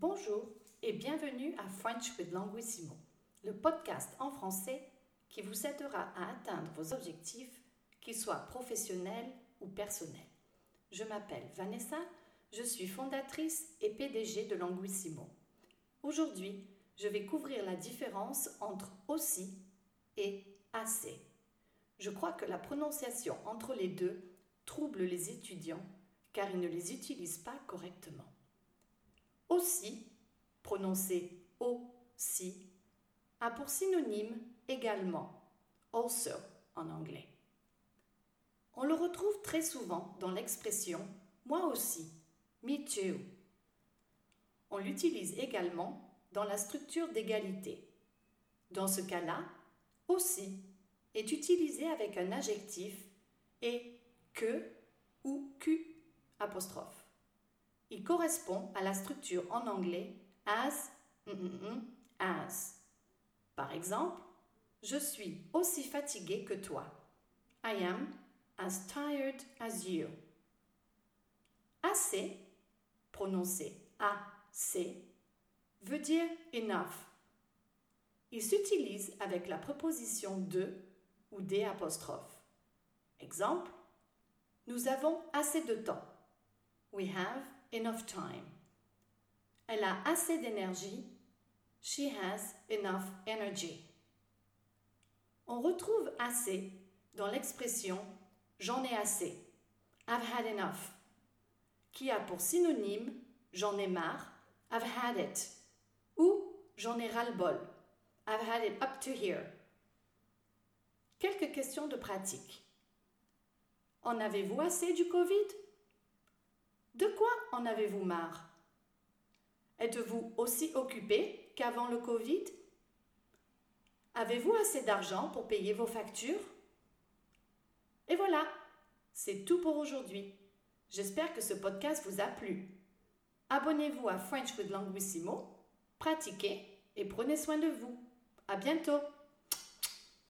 Bonjour et bienvenue à French with Languissimo, le podcast en français qui vous aidera à atteindre vos objectifs, qu'ils soient professionnels ou personnels. Je m'appelle Vanessa, je suis fondatrice et PDG de Languissimo. Aujourd'hui, je vais couvrir la différence entre aussi et assez. Je crois que la prononciation entre les deux trouble les étudiants car ils ne les utilisent pas correctement. Aussi, prononcé aussi, a pour synonyme également, also en anglais. On le retrouve très souvent dans l'expression moi aussi, me too. On l'utilise également dans la structure d'égalité. Dans ce cas-là, aussi est utilisé avec un adjectif et que ou Q apostrophe. Il correspond à la structure en anglais as, mm, mm, mm, as. Par exemple, je suis aussi fatigué que toi. I am as tired as you. Assez, prononcé A-C, veut dire enough. Il s'utilise avec la préposition de ou des apostrophes. Exemple, nous avons assez de temps. We have enough time. Elle a assez d'énergie. She has enough energy. On retrouve assez dans l'expression j'en ai assez. I've had enough. Qui a pour synonyme j'en ai marre. I've had it. Ou j'en ai ras-le-bol. I've had it up to here. Quelques questions de pratique. En avez-vous assez du Covid? De quoi en avez-vous marre? Êtes-vous aussi occupé qu'avant le Covid? Avez-vous assez d'argent pour payer vos factures? Et voilà, c'est tout pour aujourd'hui. J'espère que ce podcast vous a plu. Abonnez-vous à French with Languissimo, pratiquez et prenez soin de vous. À bientôt!